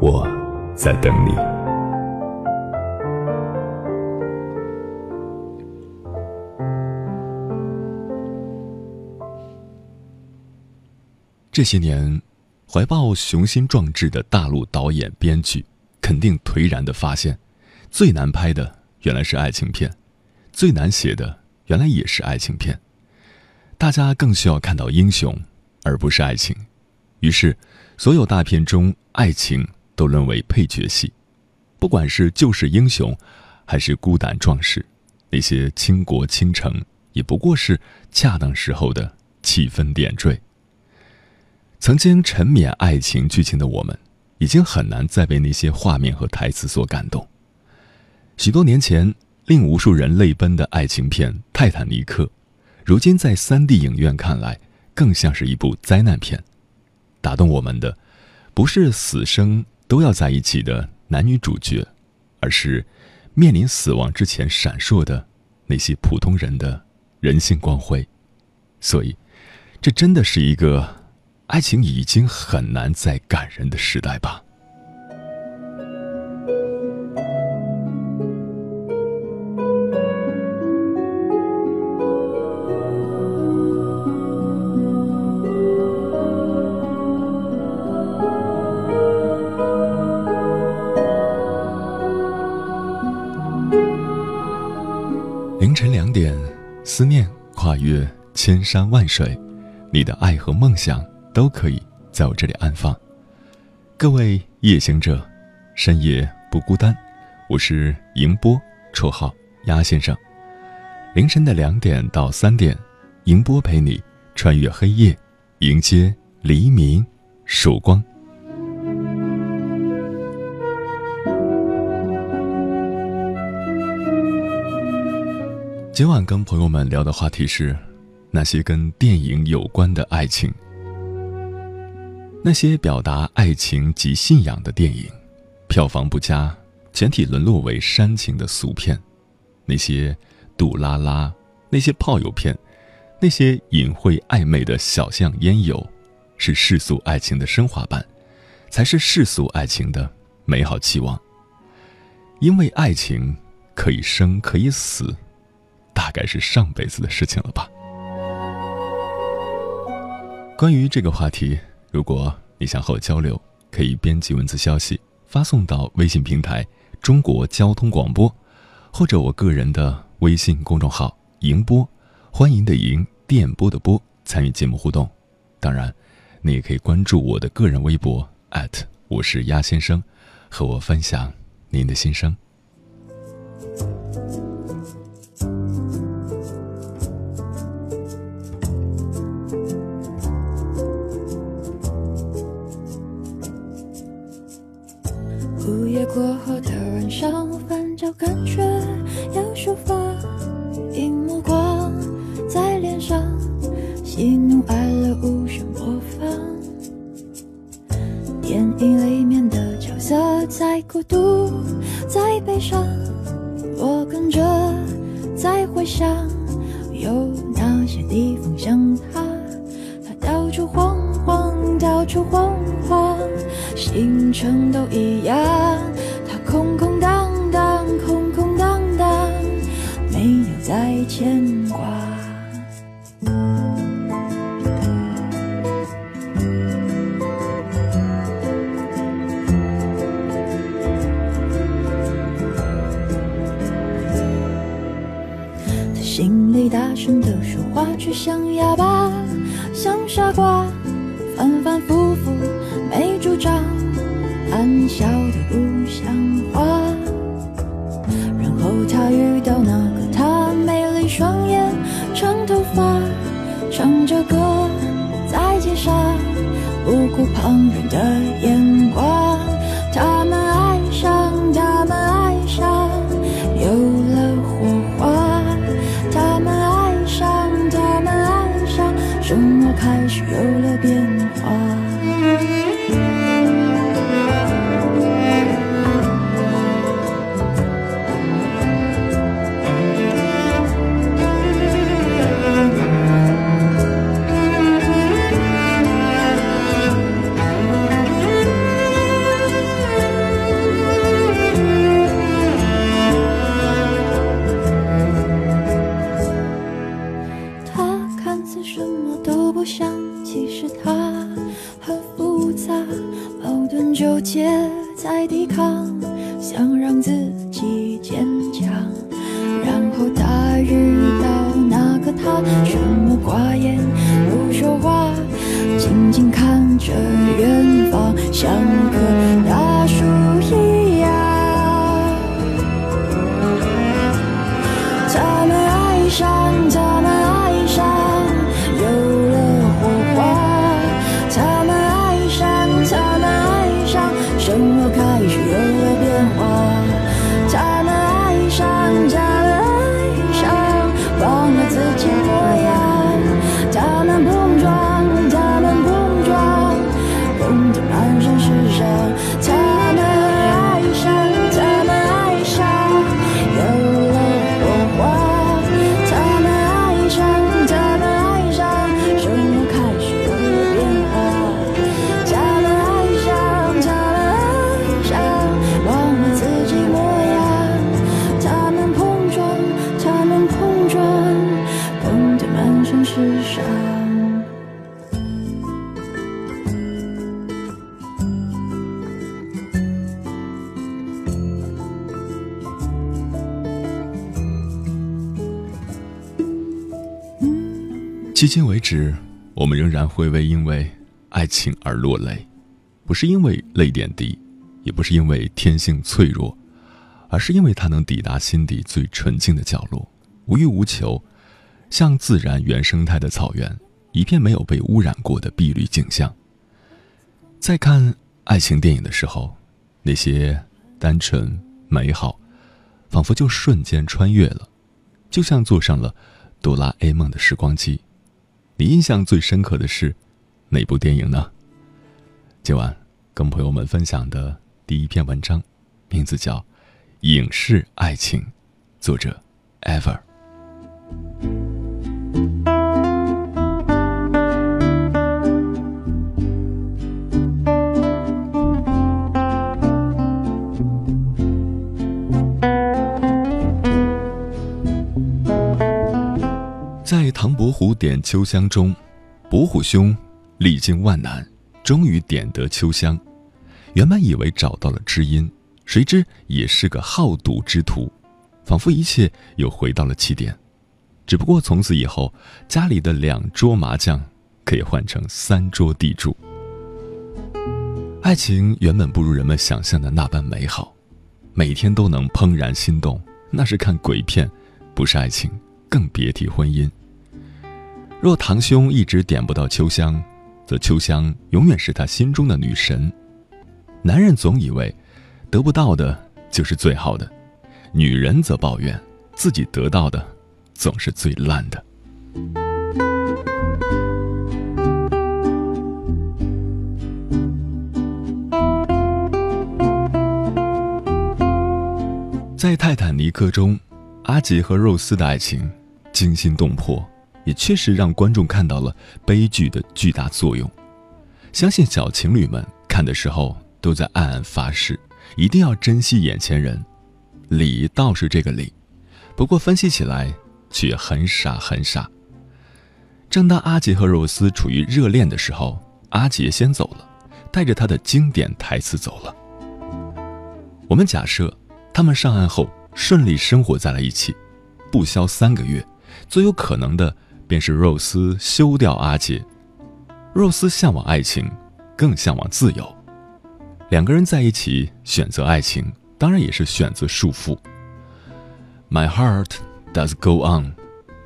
我在等你。这些年，怀抱雄心壮志的大陆导演、编剧，肯定颓然的发现，最难拍的原来是爱情片，最难写的原来也是爱情片。大家更需要看到英雄，而不是爱情。于是，所有大片中爱情都沦为配角戏。不管是救世英雄，还是孤胆壮士，那些倾国倾城，也不过是恰当时候的气氛点缀。曾经沉湎爱情剧情的我们，已经很难再被那些画面和台词所感动。许多年前令无数人泪奔的爱情片《泰坦尼克》，如今在 3D 影院看来，更像是一部灾难片。打动我们的，不是死生都要在一起的男女主角，而是面临死亡之前闪烁的那些普通人的人性光辉。所以，这真的是一个。爱情已经很难再感人的时代吧。凌晨两点，思念跨越千山万水，你的爱和梦想。都可以在我这里安放。各位夜行者，深夜不孤单。我是迎波，绰号鸭先生。凌晨的两点到三点，迎波陪你穿越黑夜，迎接黎明曙光。今晚跟朋友们聊的话题是那些跟电影有关的爱情。那些表达爱情及信仰的电影，票房不佳，全体沦落为煽情的俗片；那些杜拉拉，那些炮友片，那些隐晦暧昧的小巷烟友，是世俗爱情的升华版，才是世俗爱情的美好期望。因为爱情可以生可以死，大概是上辈子的事情了吧。关于这个话题。如果你想和我交流，可以编辑文字消息发送到微信平台“中国交通广播”，或者我个人的微信公众号“迎播”，欢迎的迎，电波的波，参与节目互动。当然，你也可以关注我的个人微博我是鸭先生，和我分享您的心声。的晚上，翻找感觉要抒发，一抹光在脸上，喜怒哀乐无声播放。电影里面的角色在孤独，在悲伤，我跟着在回想，有哪些地方像他，他到处晃晃，到处晃晃，行程都一样。他空空话却像哑迄今为止，我们仍然会为因为爱情而落泪，不是因为泪点低，也不是因为天性脆弱，而是因为它能抵达心底最纯净的角落，无欲无求，像自然原生态的草原，一片没有被污染过的碧绿景象。在看爱情电影的时候，那些单纯美好，仿佛就瞬间穿越了，就像坐上了哆啦 A 梦的时光机。你印象最深刻的是哪部电影呢？今晚跟朋友们分享的第一篇文章，名字叫《影视爱情》，作者 Ever。唐伯虎点秋香中，伯虎兄历经万难，终于点得秋香。原本以为找到了知音，谁知也是个好赌之徒，仿佛一切又回到了起点。只不过从此以后，家里的两桌麻将可以换成三桌地主。爱情原本不如人们想象的那般美好，每天都能怦然心动，那是看鬼片，不是爱情，更别提婚姻。若堂兄一直点不到秋香，则秋香永远是他心中的女神。男人总以为得不到的就是最好的，女人则抱怨自己得到的总是最烂的。在《泰坦尼克》中，阿吉和肉丝的爱情惊心动魄。也确实让观众看到了悲剧的巨大作用。相信小情侣们看的时候都在暗暗发誓，一定要珍惜眼前人。理倒是这个理，不过分析起来却很傻很傻。正当阿杰和肉丝处于热恋的时候，阿杰先走了，带着他的经典台词走了。我们假设他们上岸后顺利生活在了一起，不消三个月，最有可能的。便是肉丝休掉阿杰。肉丝向往爱情，更向往自由。两个人在一起，选择爱情，当然也是选择束缚。My heart does go on，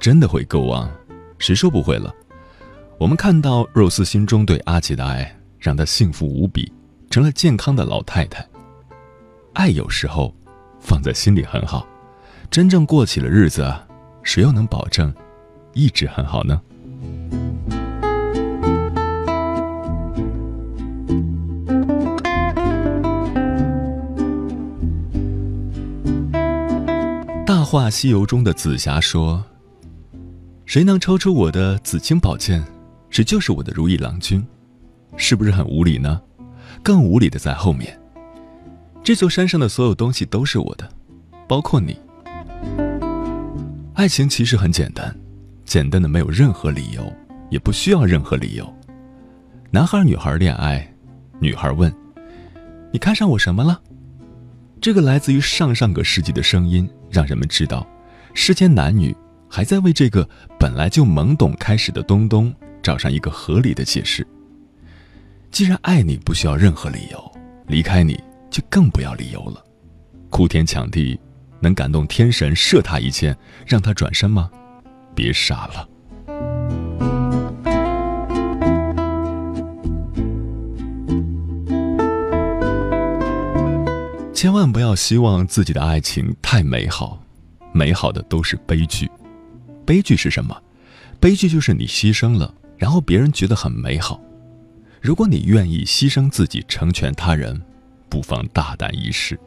真的会 go on，谁说不会了？我们看到肉丝心中对阿杰的爱，让她幸福无比，成了健康的老太太。爱有时候放在心里很好，真正过起了日子，谁又能保证一直很好呢？《大话西游》中的紫霞说：“谁能抽出我的紫青宝剑？”谁就是我的如意郎君，是不是很无理呢？更无理的在后面。这座山上的所有东西都是我的，包括你。爱情其实很简单，简单的没有任何理由，也不需要任何理由。男孩女孩恋爱，女孩问：“你看上我什么了？”这个来自于上上个世纪的声音，让人们知道，世间男女还在为这个本来就懵懂开始的东东。找上一个合理的解释。既然爱你不需要任何理由，离开你就更不要理由了。哭天抢地，能感动天神射他一箭，让他转身吗？别傻了。千万不要希望自己的爱情太美好，美好的都是悲剧。悲剧是什么？悲剧就是你牺牲了。然后别人觉得很美好。如果你愿意牺牲自己成全他人，不妨大胆一试。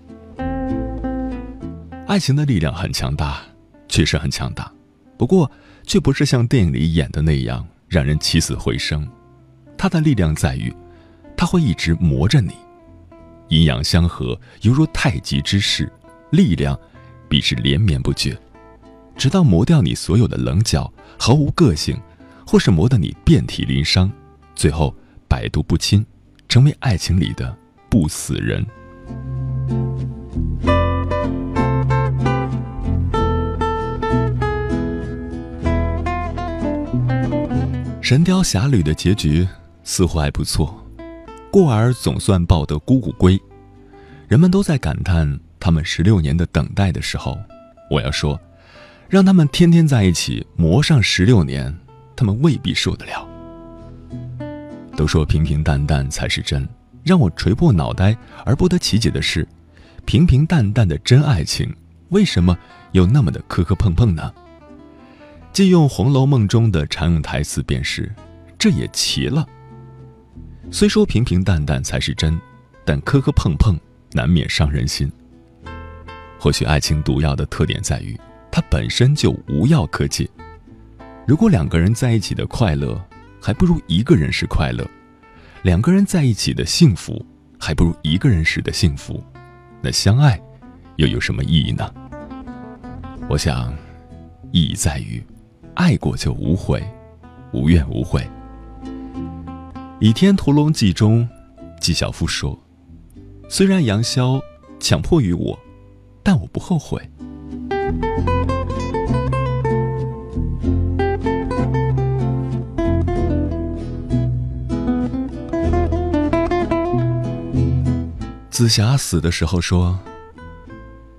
爱情的力量很强大，确实很强大，不过却不是像电影里演的那样让人起死回生。它的力量在于，它会一直磨着你，阴阳相合，犹如太极之势，力量必是连绵不绝，直到磨掉你所有的棱角，毫无个性。或是磨得你遍体鳞伤，最后百毒不侵，成为爱情里的不死人。《神雕侠侣》的结局似乎还不错，过儿总算抱得姑姑归。人们都在感叹他们十六年的等待的时候，我要说，让他们天天在一起磨上十六年。他们未必受得了。都说平平淡淡才是真，让我垂破脑袋而不得其解的是，平平淡淡的真爱情，为什么又那么的磕磕碰碰呢？借用《红楼梦》中的常用台词便是：“这也奇了。”虽说平平淡淡才是真，但磕磕碰碰难免伤人心。或许爱情毒药的特点在于，它本身就无药可解。如果两个人在一起的快乐，还不如一个人时快乐；两个人在一起的幸福，还不如一个人时的幸福。那相爱，又有什么意义呢？我想，意义在于，爱过就无悔，无怨无悔。《倚天屠龙记》中，纪晓芙说：“虽然杨逍强迫于我，但我不后悔。”紫霞死的时候说：“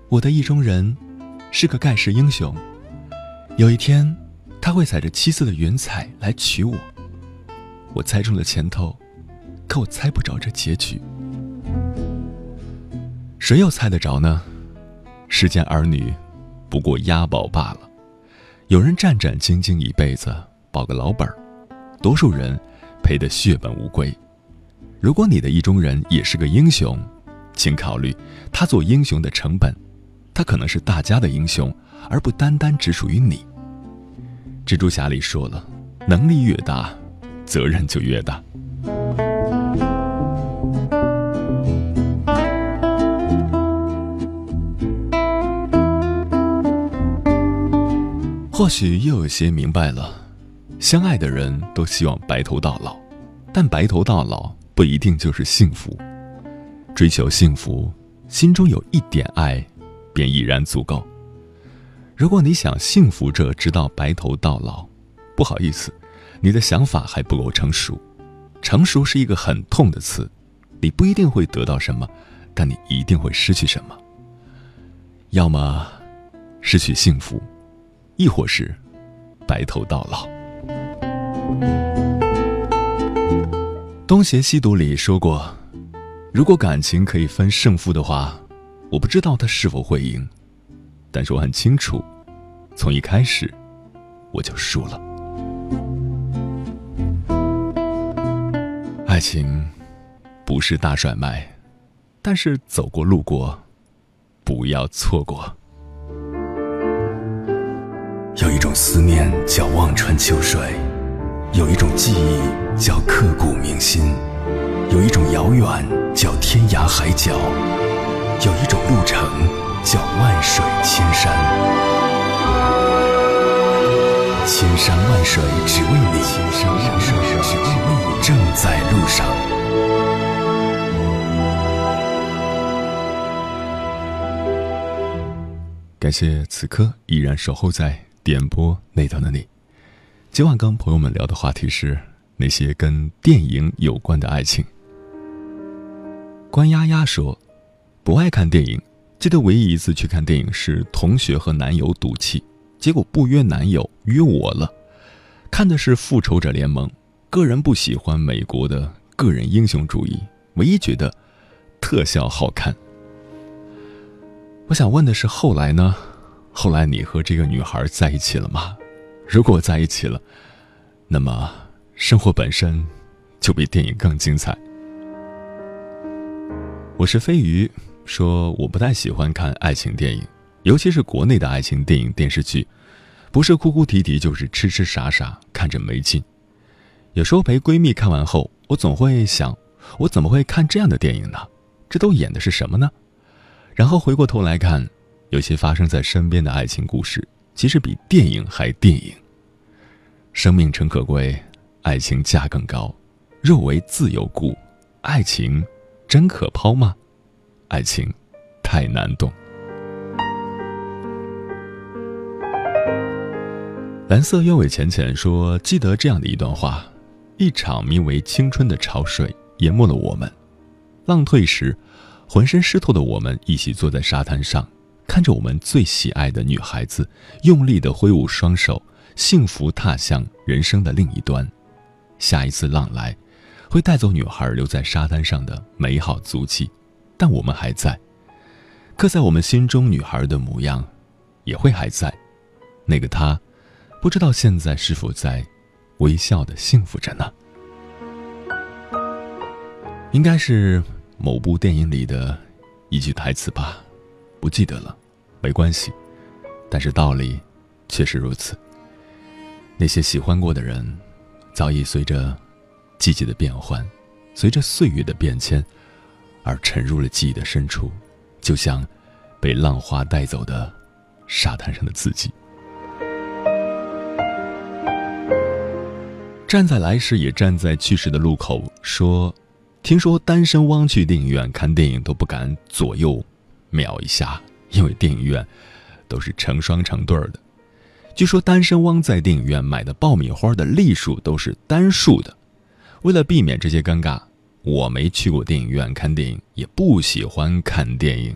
我的意中人是个盖世英雄，有一天会踩着七色的云彩来娶我。我猜中了前头，可我猜不着这结局。谁又猜得着呢？世间儿女不过押宝罢了。有人战战兢兢一辈子保个老本儿，多数人赔得血本无归。如果你的意中人也是个英雄。”请考虑，他做英雄的成本，他可能是大家的英雄，而不单单只属于你。蜘蛛侠里说了，能力越大，责任就越大。或许又有些明白了，相爱的人都希望白头到老，但白头到老不一定就是幸福。追求幸福，心中有一点爱，便已然足够。如果你想幸福着直到白头到老，不好意思，你的想法还不够成熟。成熟是一个很痛的词，你不一定会得到什么，但你一定会失去什么。要么失去幸福，亦或是白头到老。东邪西毒里说过，如果感情可以分胜负的话，我不知道他是否会赢，但是我很清楚，从一开始我就输了。爱情不是大甩卖，但是走过路过，不要错过。有一种思念叫望穿秋水，有一种记忆叫刻骨铭心，有一种遥远叫天涯海角，有一种路程叫万水千山。千山万水只为你，千山万水只为你，正在路上。感谢此刻依然守候在。点播那端的你，今晚跟朋友们聊的话题是那些跟电影有关的爱情。关丫丫说，不爱看电影，记得唯一一次去看电影是同学和男友赌气，结果不约男友约我了，看的是《复仇者联盟》，个人不喜欢美国的个人英雄主义，唯一觉得特效好看。我想问的是后来呢？后来你和这个女孩在一起了吗？如果在一起了，那么生活本身就比电影更精彩。我是飞鱼，说我不太喜欢看爱情电影，尤其是国内的爱情电影电视剧，不是哭哭啼啼就是痴痴傻傻，看着没劲。有时候陪闺蜜看完后，我总会想，我怎么会看这样的电影呢？这都演的是什么呢？然后回过头来看。有些发生在身边的爱情故事，其实比电影还电影。生命诚可贵，爱情价更高。若为自由故，爱情真可抛吗？爱情太难懂。蓝色鸢尾浅浅说：“记得这样的一段话：一场名为青春的潮水淹没了我们。浪退时，浑身湿透的我们一起坐在沙滩上。”看着我们最喜爱的女孩子用力的挥舞双手，幸福踏向人生的另一端。下一次浪来，会带走女孩留在沙滩上的美好足迹，但我们还在。刻在我们心中女孩的模样，也会还在。那个她，不知道现在是否在微笑的幸福着呢？应该是某部电影里的一句台词吧。不记得了，没关系，但是道理确实如此。那些喜欢过的人，早已随着季节的变换，随着岁月的变迁，而沉入了记忆的深处，就像被浪花带走的沙滩上的自己。站在来时，也站在去时的路口，说：“听说单身汪去电影院看电影都不敢左右。”瞄一下，因为电影院都是成双成对的。据说单身汪在电影院买的爆米花的粒数都是单数的。为了避免这些尴尬，我没去过电影院看电影，也不喜欢看电影。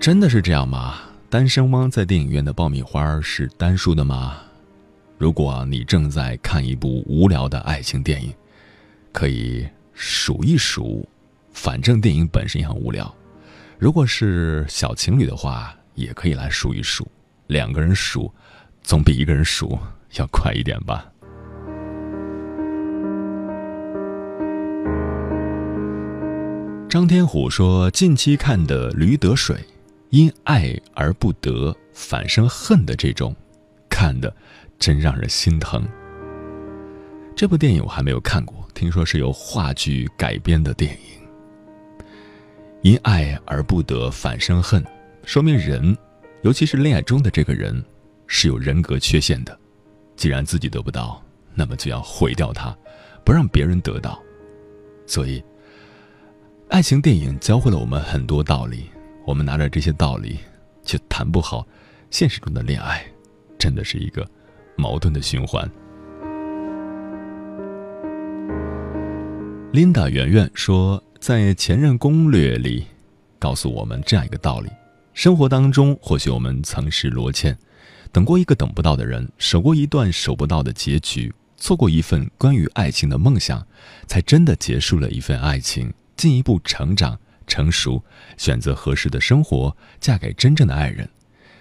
真的是这样吗？单身汪在电影院的爆米花是单数的吗？如果你正在看一部无聊的爱情电影，可以数一数。反正电影本身也很无聊，如果是小情侣的话，也可以来数一数。两个人数，总比一个人数要快一点吧。张天虎说：“近期看的《驴得水》，因爱而不得，反生恨的这种，看的真让人心疼。”这部电影我还没有看过，听说是由话剧改编的电影。因爱而不得，反生恨，说明人，尤其是恋爱中的这个人，是有人格缺陷的。既然自己得不到，那么就要毁掉他，不让别人得到。所以，爱情电影教会了我们很多道理。我们拿着这些道理，却谈不好现实中的恋爱，真的是一个矛盾的循环。琳达圆圆说，在《前任攻略》里，告诉我们这样一个道理：生活当中，或许我们曾是罗茜，等过一个等不到的人，守过一段守不到的结局，错过一份关于爱情的梦想，才真的结束了一份爱情，进一步成长、成熟，选择合适的生活，嫁给真正的爱人。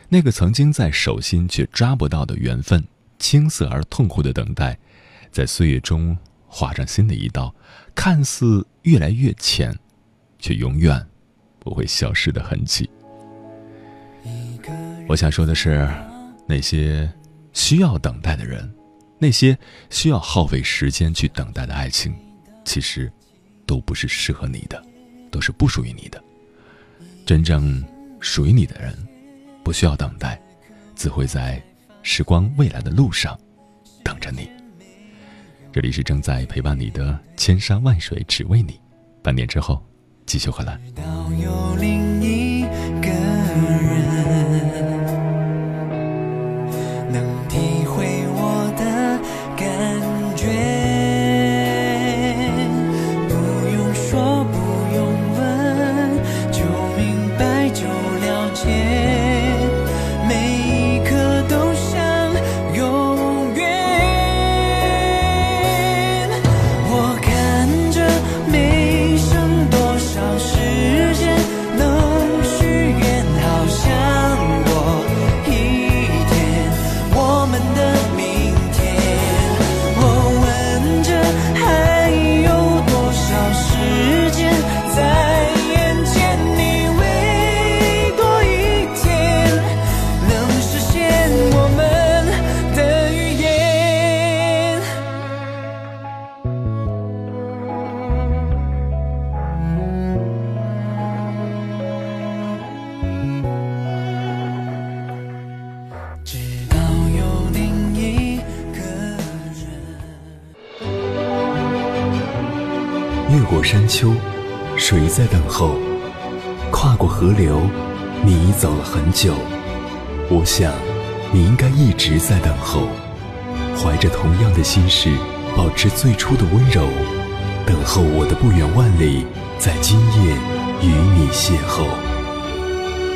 那个曾经在手心却抓不到的缘分，青涩而痛苦的等待，在岁月中划上新的一道，看似越来越浅，却永远不会消失的痕迹。我想说的是，那些需要等待的人，那些需要耗费时间去等待的爱情，其实都不是适合你的，都是不属于你的。真正属于你的人。不需要等待，只会在时光未来的路上等着你。这里是正在陪伴你的千山万水，只为你。半年之后，继续回来。的心事，保持最初的温柔，等候我的不远万里，在今夜与你邂逅。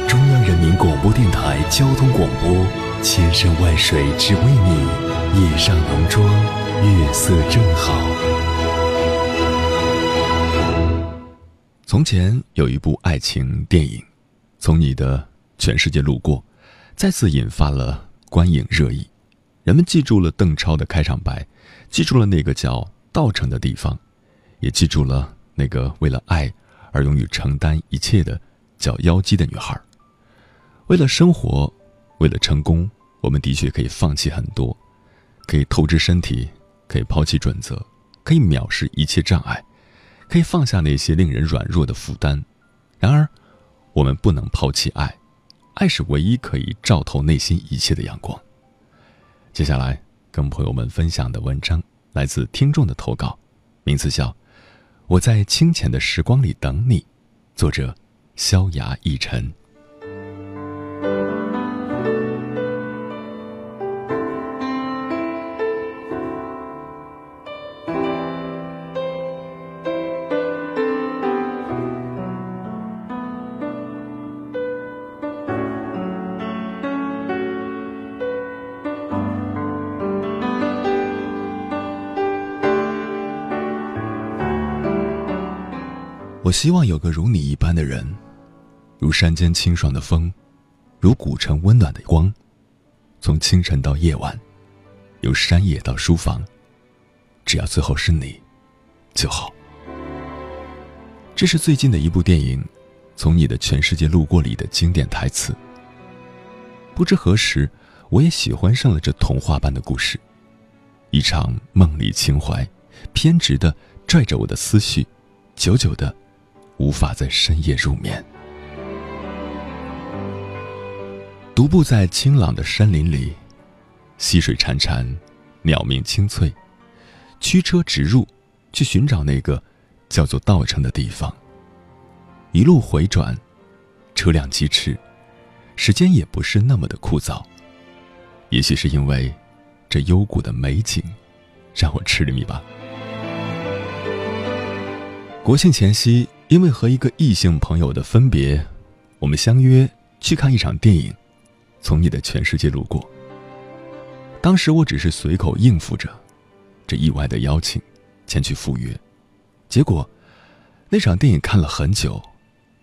中央人民广播电台交通广播，千山万水只为你，夜上浓妆，月色正好。从前有一部爱情电影，从你的全世界路过，再次引发了观影热议。人们记住了邓超的开场白，记住了那个叫稻城的地方，也记住了那个为了爱而勇于承担一切的叫妖姬的女孩。为了生活，为了成功，我们的确可以放弃很多，可以透支身体，可以抛弃准则，可以藐视一切障碍。可以放下那些令人软弱的负担，然而，我们不能抛弃爱，爱是唯一可以照透内心一切的阳光。接下来，跟朋友们分享的文章来自听众的投稿，名字叫《我在清浅的时光里等你》，作者：萧牙一尘。希望有个如你一般的人，如山间清爽的风，如古城温暖的光，从清晨到夜晚，由山野到书房，只要最后是你，就好。这是最近的一部电影《从你的全世界路过》里的经典台词。不知何时，我也喜欢上了这童话般的故事，一场梦里情怀，偏执的拽着我的思绪，久久的。无法在深夜入眠。独步在清朗的山林里，溪水潺潺，鸟鸣清脆，驱车直入，去寻找那个叫做稻城的地方。一路回转，车辆疾驰，时间也不是那么的枯燥。也许是因为，这幽谷的美景，让我痴迷吧。国庆前夕，因为和一个异性朋友的分别，我们相约去看一场电影，《从你的全世界路过》。当时我只是随口应付着这意外的邀请，前去赴约。结果，那场电影看了很久，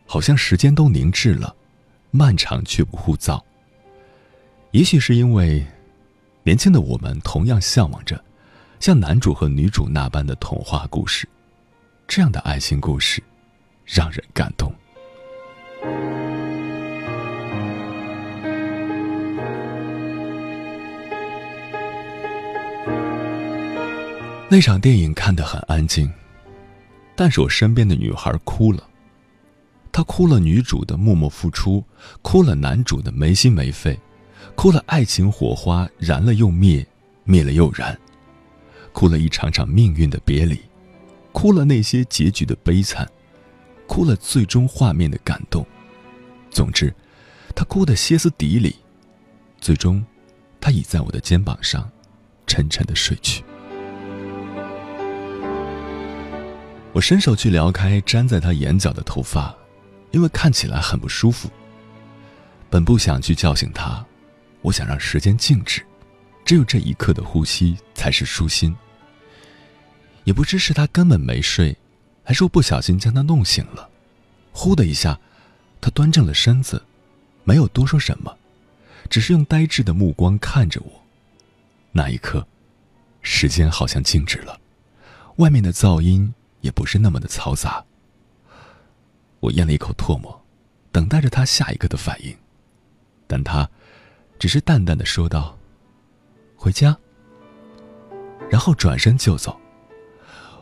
好像时间都凝滞了，漫长却不枯燥。也许是因为，年轻的我们同样向往着像男主和女主那般的童话故事。这样的爱情故事，让人感动。那场电影看得很安静，但是我身边的女孩哭了。她哭了女主的默默付出，哭了男主的没心没肺，哭了爱情火花燃了又灭，灭了又燃，哭了一场场命运的别离。哭了那些结局的悲惨，哭了最终画面的感动。总之，他哭得歇斯底里。最终，他倚在我的肩膀上，沉沉的睡去。我伸手去撩开粘在他眼角的头发，因为看起来很不舒服。本不想去叫醒他，我想让时间静止，只有这一刻的呼吸才是舒心。也不知是他根本没睡，还说不小心将他弄醒了。呼的一下，他端正了身子，没有多说什么，只是用呆滞的目光看着我。那一刻，时间好像静止了，外面的噪音也不是那么的嘈杂。我咽了一口唾沫，等待着他下一个的反应，但他只是淡淡的说道：“回家。”然后转身就走。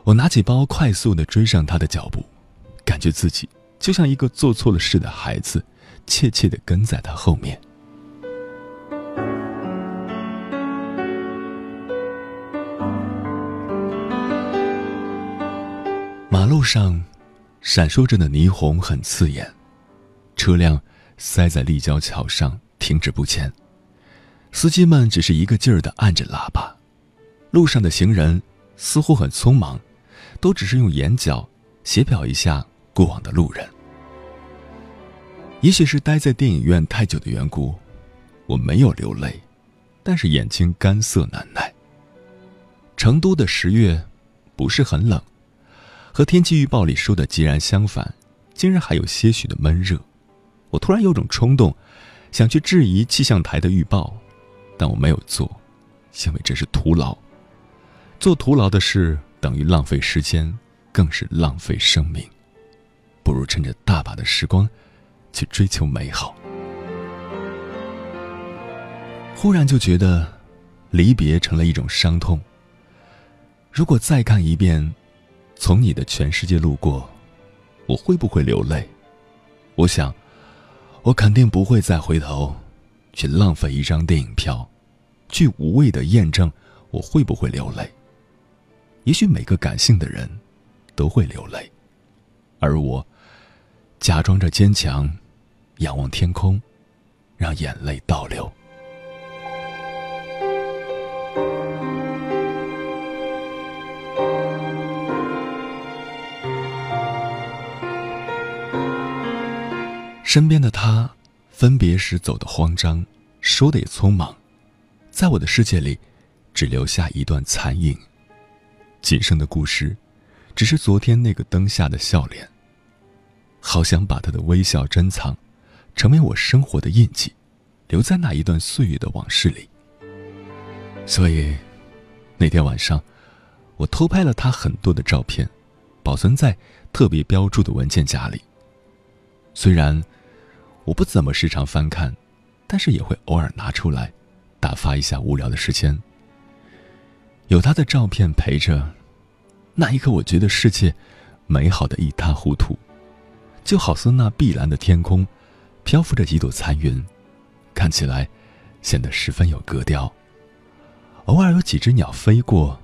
我拿起包，快速的追上他的脚步，感觉自己就像一个做错了事的孩子，怯怯的跟在他后面。马路上，闪烁着的霓虹很刺眼，车辆塞在立交桥上停止不前，司机们只是一个劲儿的按着喇叭，路上的行人似乎很匆忙。都只是用眼角写表一下过往的路人。也许是待在电影院太久的缘故，我没有流泪，但是眼睛干涩难耐。成都的十月不是很冷，和天气预报里说的截然相反，竟然还有些许的闷热。我突然有种冲动，想去质疑气象台的预报，但我没有做，因为这是徒劳。做徒劳的事。等于浪费时间，更是浪费生命。不如趁着大把的时光，去追求美好。忽然就觉得，离别成了一种伤痛。如果再看一遍《从你的全世界路过》，我会不会流泪？我想，我肯定不会再回头，去浪费一张电影票，去无谓的验证我会不会流泪。也许每个感性的人，都会流泪，而我，假装着坚强，仰望天空，让眼泪倒流。身边的他，分别时走的慌张，说的也匆忙，在我的世界里，只留下一段残影。仅剩的故事，只是昨天那个灯下的笑脸。好想把他的微笑珍藏，成为我生活的印记，留在那一段岁月的往事里。所以，那天晚上，我偷拍了他很多的照片，保存在特别标注的文件夹里。虽然我不怎么时常翻看，但是也会偶尔拿出来，打发一下无聊的时间。有他的照片陪着，那一刻我觉得世界美好的一塌糊涂，就好似那碧蓝的天空，漂浮着几朵残云，看起来显得十分有格调。偶尔有几只鸟飞过，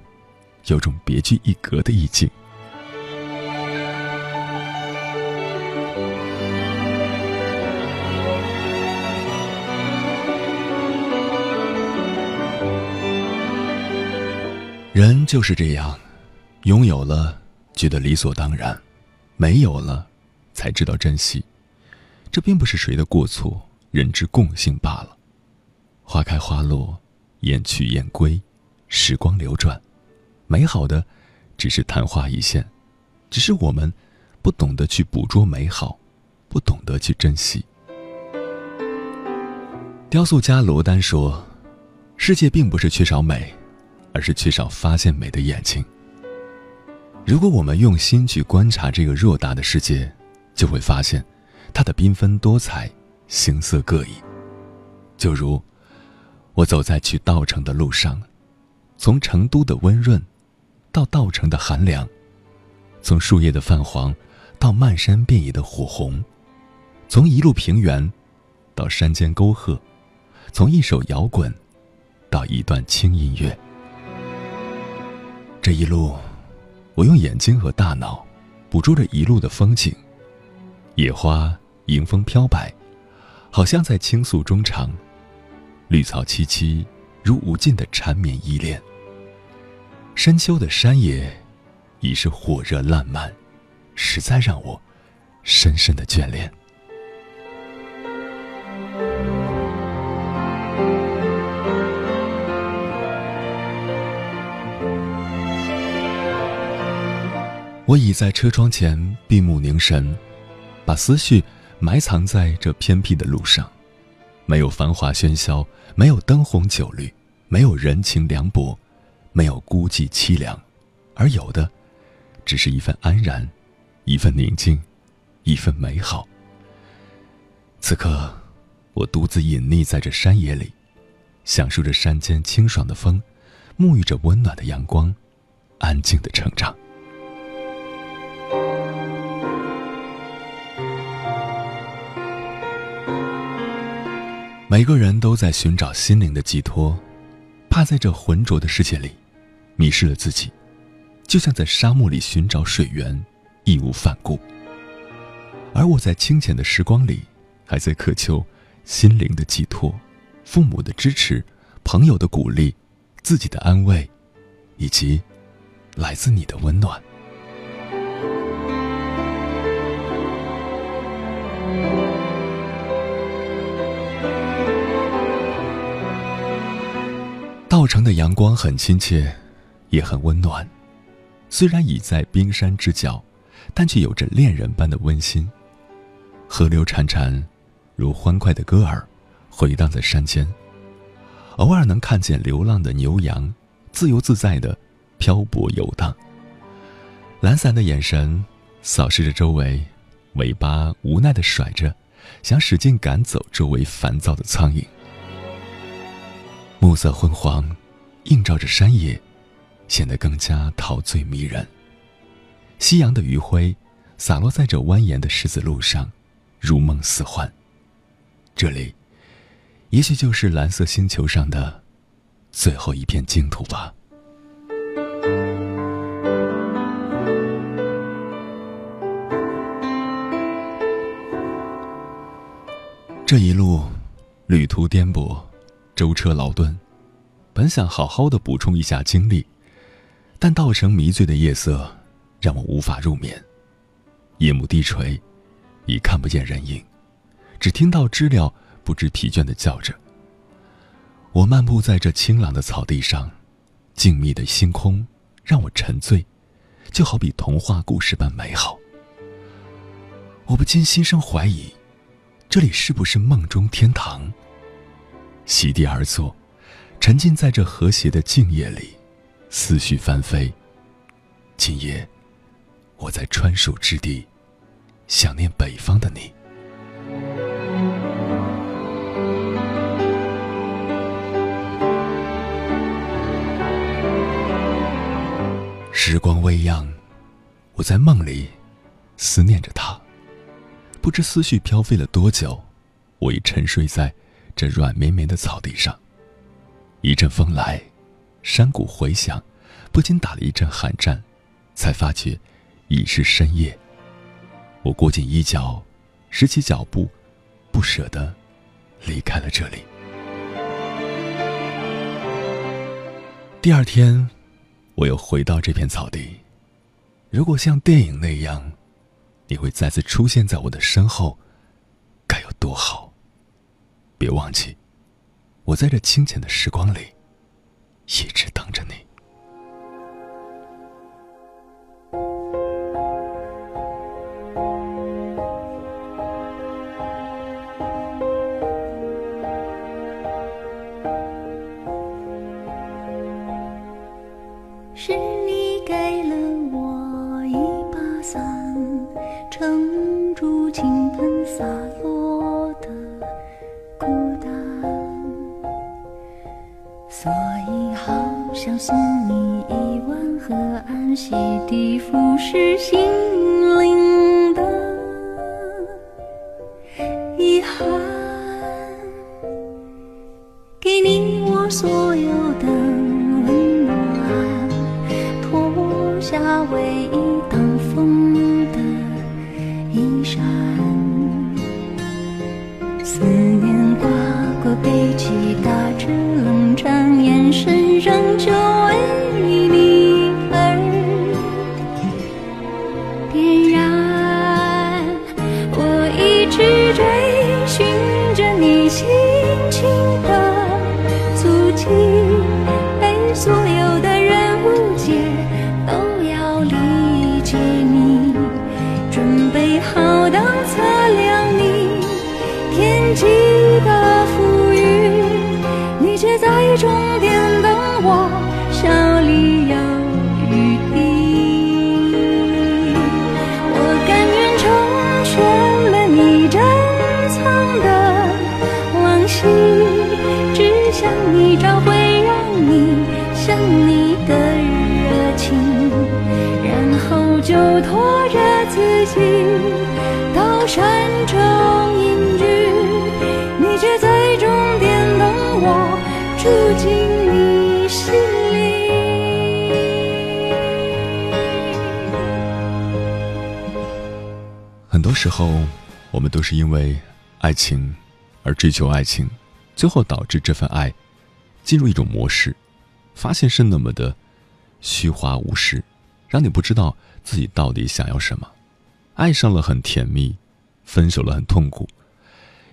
有种别具一格的意境。人就是这样，拥有了觉得理所当然，没有了才知道珍惜。这并不是谁的过错，人之共性罢了。花开花落，雁去雁归，时光流转，美好的只是昙花一现，只是我们不懂得去捕捉美好，不懂得去珍惜。雕塑家罗丹说：“世界并不是缺少美。”而是缺少发现美的眼睛。如果我们用心去观察这个偌大的世界，就会发现，它的缤纷多彩，形色各异。就如，我走在去稻城的路上，从成都的温润，到稻城的寒凉；从树叶的泛黄，到漫山遍野的火红；从一路平原，到山间沟壑；从一首摇滚，到一段轻音乐。这一路，我用眼睛和大脑捕捉着一路的风景。野花迎风飘摆，好像在倾诉衷肠；绿草萋萋，如无尽的缠绵依恋。深秋的山野，已是火热烂漫，实在让我深深的眷恋。我倚在车窗前闭目凝神，把思绪埋藏在这偏僻的路上。没有繁华喧嚣，没有灯红酒绿，没有人情凉薄，没有孤寂凄凉，而有的，只是一份安然，一份宁静，一份美好。此刻，我独自隐匿在这山野里，享受着山间清爽的风，沐浴着温暖的阳光，安静的成长。每个人都在寻找心灵的寄托，怕在这浑浊的世界里迷失了自己，就像在沙漠里寻找水源，义无反顾。而我在清浅的时光里，还在渴求心灵的寄托，父母的支持，朋友的鼓励，自己的安慰，以及来自你的温暖。稻城的阳光很亲切，也很温暖。虽然已在冰山之角，但却有着恋人般的温馨。河流潺潺，如欢快的歌儿，回荡在山间。偶尔能看见流浪的牛羊，自由自在的漂泊游荡。懒散的眼神扫视着周围，尾巴无奈的甩着，想使劲赶走周围烦躁的苍蝇。暮色昏黄，映照着山野，显得更加陶醉迷人。夕阳的余晖洒落在这蜿蜒的石子路上，如梦似幻。这里，也许就是蓝色星球上的最后一片净土吧。这一路，旅途颠簸。舟车劳顿，本想好好的补充一下精力，但稻城迷醉的夜色让我无法入眠。夜幕低垂，已看不见人影，只听到知了不知疲倦的叫着。我漫步在这清朗的草地上，静谧的星空让我沉醉，就好比童话故事般美好。我不禁心生怀疑，这里是不是梦中天堂？席地而坐，沉浸在这和谐的静夜里，思绪翻飞。今夜，我在川蜀之地，想念北方的你。时光微漾，我在梦里思念着他。不知思绪飘飞了多久，我已沉睡在。这软绵绵的草地上，一阵风来，山谷回响，不禁打了一阵寒战，才发觉已是深夜。我裹紧衣角，拾起脚步，不舍得离开了这里。第二天，我又回到这片草地。如果像电影那样，你会再次出现在我的身后，该有多好！别忘记，我在这清浅的时光里，一直等着你。我送你一碗河岸洗涤腐蚀心时候，我们都是因为爱情而追求爱情，最后导致这份爱进入一种模式，发现是那么的虚华无实，让你不知道自己到底想要什么。爱上了很甜蜜，分手了很痛苦。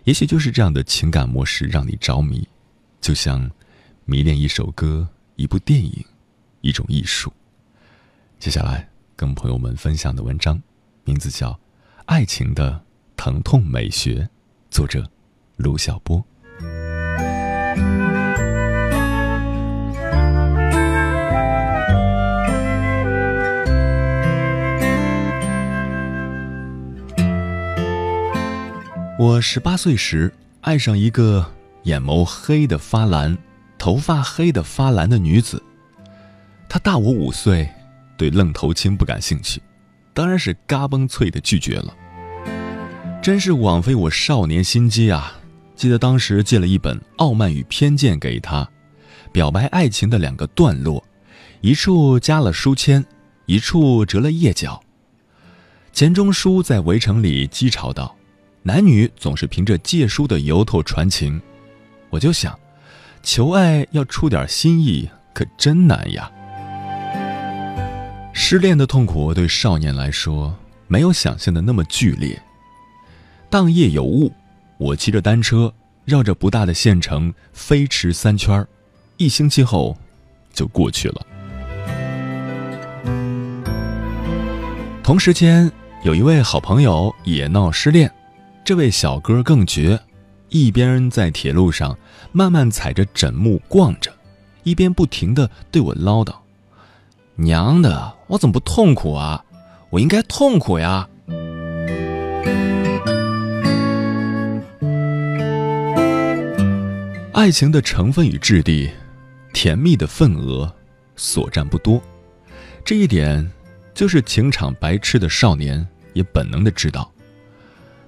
也许就是这样的情感模式让你着迷，就像迷恋一首歌、一部电影、一种艺术。接下来跟朋友们分享的文章，名字叫。爱情的疼痛美学，作者卢晓波。我十八岁时爱上一个眼眸黑的发蓝、头发黑的发蓝的女子，她大我五岁，对愣头青不感兴趣。当然是嘎嘣脆的拒绝了，真是枉费我少年心机啊！记得当时借了一本《傲慢与偏见》给他，表白爱情的两个段落，一处加了书签，一处折了页角。钱钟书在《围城》里讥嘲道：“男女总是凭着借书的由头传情。”我就想，求爱要出点心意，可真难呀。失恋的痛苦对少年来说没有想象的那么剧烈。当夜有雾，我骑着单车绕着不大的县城飞驰三圈一星期后就过去了。同时间，有一位好朋友也闹失恋，这位小哥更绝，一边在铁路上慢慢踩着枕木逛着，一边不停的对我唠叨。娘的，我怎么不痛苦啊？我应该痛苦呀！爱情的成分与质地，甜蜜的份额所占不多，这一点就是情场白痴的少年也本能的知道。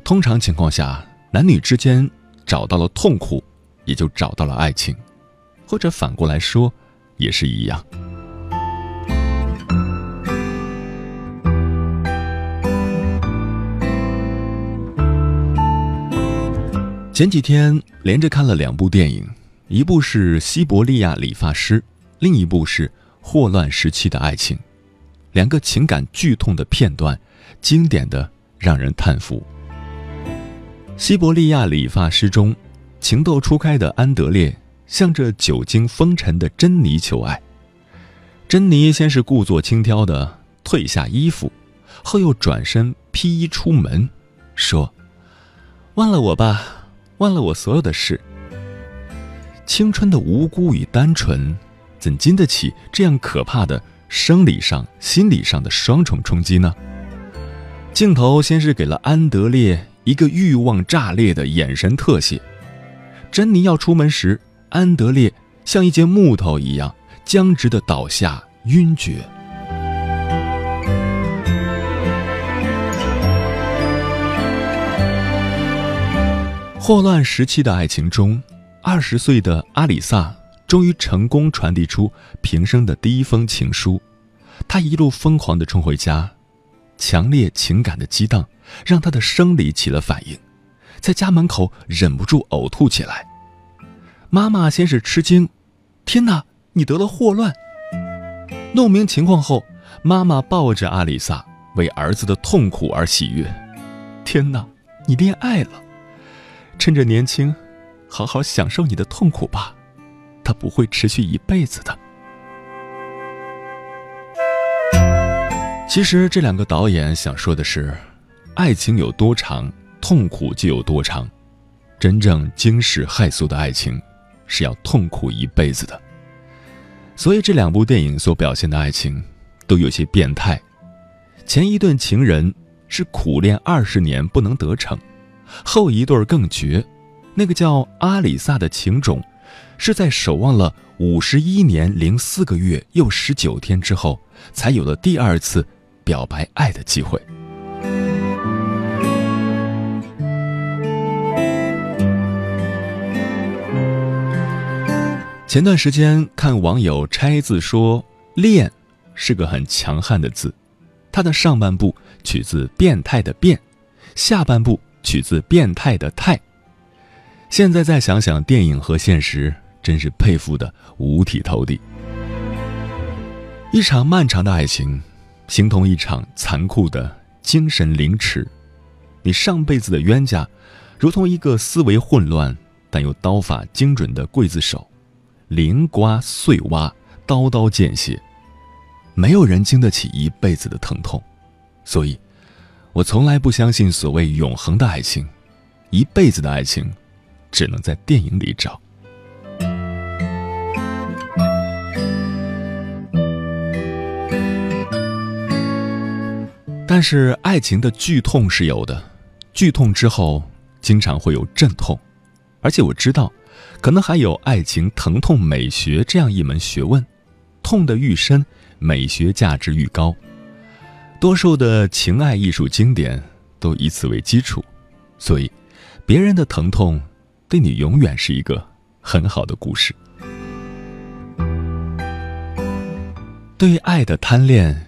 通常情况下，男女之间找到了痛苦，也就找到了爱情，或者反过来说，也是一样。前几天连着看了两部电影，一部是《西伯利亚理发师》，另一部是《霍乱时期的爱情，两个情感剧痛的片段，经典的让人叹服。西伯利亚理发师中，情窦初开的安德烈向着久经风尘的珍妮求爱。珍妮先是故作轻佻的褪下衣服，后又转身披衣出门，说：“忘了我吧，忘了我所有的事。”青春的无辜与单纯，怎经得起这样可怕的生理上、心理上的双重冲击呢？镜头先是给了安德烈一个欲望炸裂的眼神特写，珍妮要出门时，安德烈像一截木头一样僵直的倒下，晕厥。霍乱时期的爱情中。二十岁的阿里萨终于成功传递出平生的第一封情书，他一路疯狂地冲回家，强烈情感的激荡让他的生理起了反应，在家门口忍不住呕吐起来。妈妈先是吃惊：“天哪，你得了霍乱！”弄明情况后，妈妈抱着阿里萨为儿子的痛苦而喜悦：“天哪，你恋爱了！趁着年轻。”好好享受你的痛苦吧，它不会持续一辈子的。其实这两个导演想说的是，爱情有多长，痛苦就有多长。真正惊世骇俗的爱情，是要痛苦一辈子的。所以这两部电影所表现的爱情，都有些变态。前一段情人是苦恋二十年不能得逞，后一对更绝。那个叫阿里萨的情种，是在守望了五十一年零四个月又十九天之后，才有了第二次表白爱的机会。前段时间看网友拆字说“恋”是个很强悍的字，它的上半部取自“变态”的“变”，下半部取自“变态”的“态”。现在再想想电影和现实，真是佩服的五体投地。一场漫长的爱情，形同一场残酷的精神凌迟。你上辈子的冤家，如同一个思维混乱但又刀法精准的刽子手，零刮碎挖，刀刀见血。没有人经得起一辈子的疼痛，所以，我从来不相信所谓永恒的爱情，一辈子的爱情。只能在电影里找。但是爱情的剧痛是有的，剧痛之后经常会有阵痛，而且我知道，可能还有爱情疼痛美学这样一门学问，痛的愈深，美学价值愈高。多数的情爱艺术经典都以此为基础，所以别人的疼痛。对你永远是一个很好的故事。对爱的贪恋，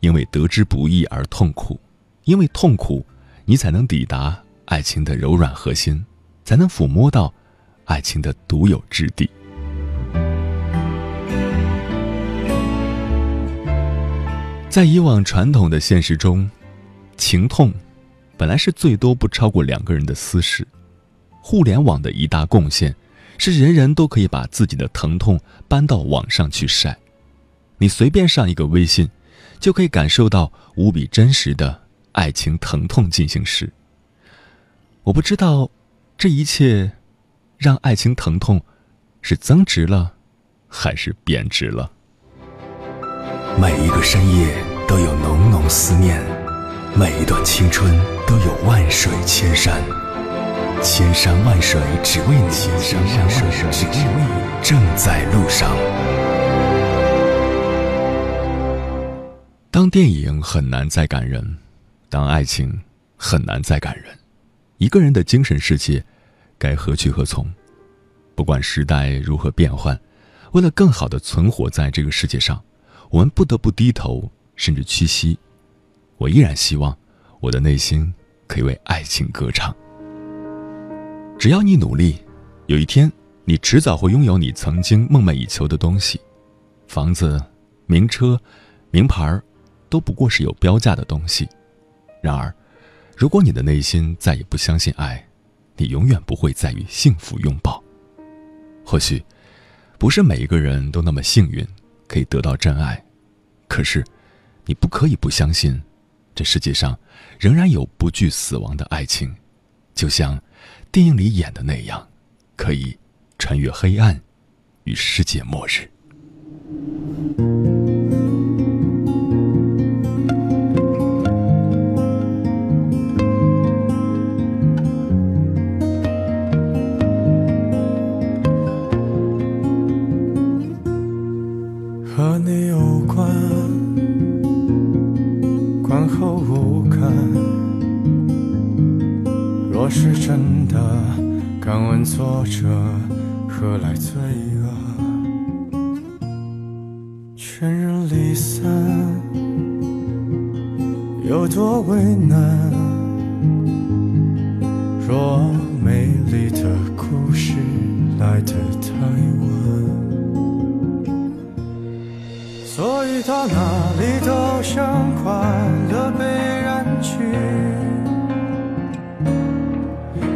因为得之不易而痛苦，因为痛苦，你才能抵达爱情的柔软核心，才能抚摸到爱情的独有质地。在以往传统的现实中，情痛本来是最多不超过两个人的私事。互联网的一大贡献，是人人都可以把自己的疼痛搬到网上去晒。你随便上一个微信，就可以感受到无比真实的爱情疼痛进行时。我不知道，这一切，让爱情疼痛是增值了，还是贬值了？每一个深夜都有浓浓思念，每一段青春都有万水千山。千山万水只为你，千山万水只为你，正在路上。当电影很难再感人，当爱情很难再感人，一个人的精神世界该何去何从？不管时代如何变换，为了更好的存活在这个世界上，我们不得不低头，甚至屈膝。我依然希望我的内心可以为爱情歌唱。只要你努力，有一天，你迟早会拥有你曾经梦寐以求的东西：房子、名车、名牌都不过是有标价的东西。然而，如果你的内心再也不相信爱，你永远不会再与幸福拥抱。或许，不是每一个人都那么幸运，可以得到真爱。可是，你不可以不相信，这世界上仍然有不惧死亡的爱情，就像电影里演的那样，可以穿越黑暗，与世界末日。是真的敢问作者何来罪恶？全人离散有多为难？若美丽的故事来得太晚，所以到哪里都像快乐被染去。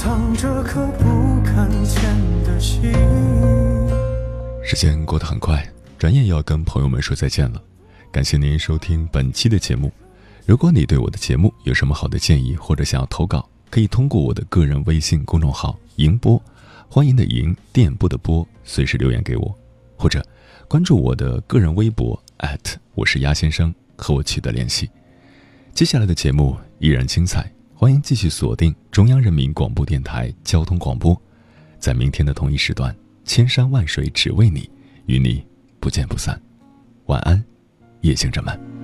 藏着颗不敢见的心。时间过得很快，转眼又要跟朋友们说再见了。感谢您收听本期的节目。如果你对我的节目有什么好的建议，或者想要投稿，可以通过我的个人微信公众号“迎波”，欢迎的迎，电波的波，随时留言给我，或者关注我的个人微博我是鸭先生，和我取得联系。接下来的节目依然精彩。欢迎继续锁定中央人民广播电台交通广播，在明天的同一时段，千山万水只为你，与你不见不散。晚安，夜行者们。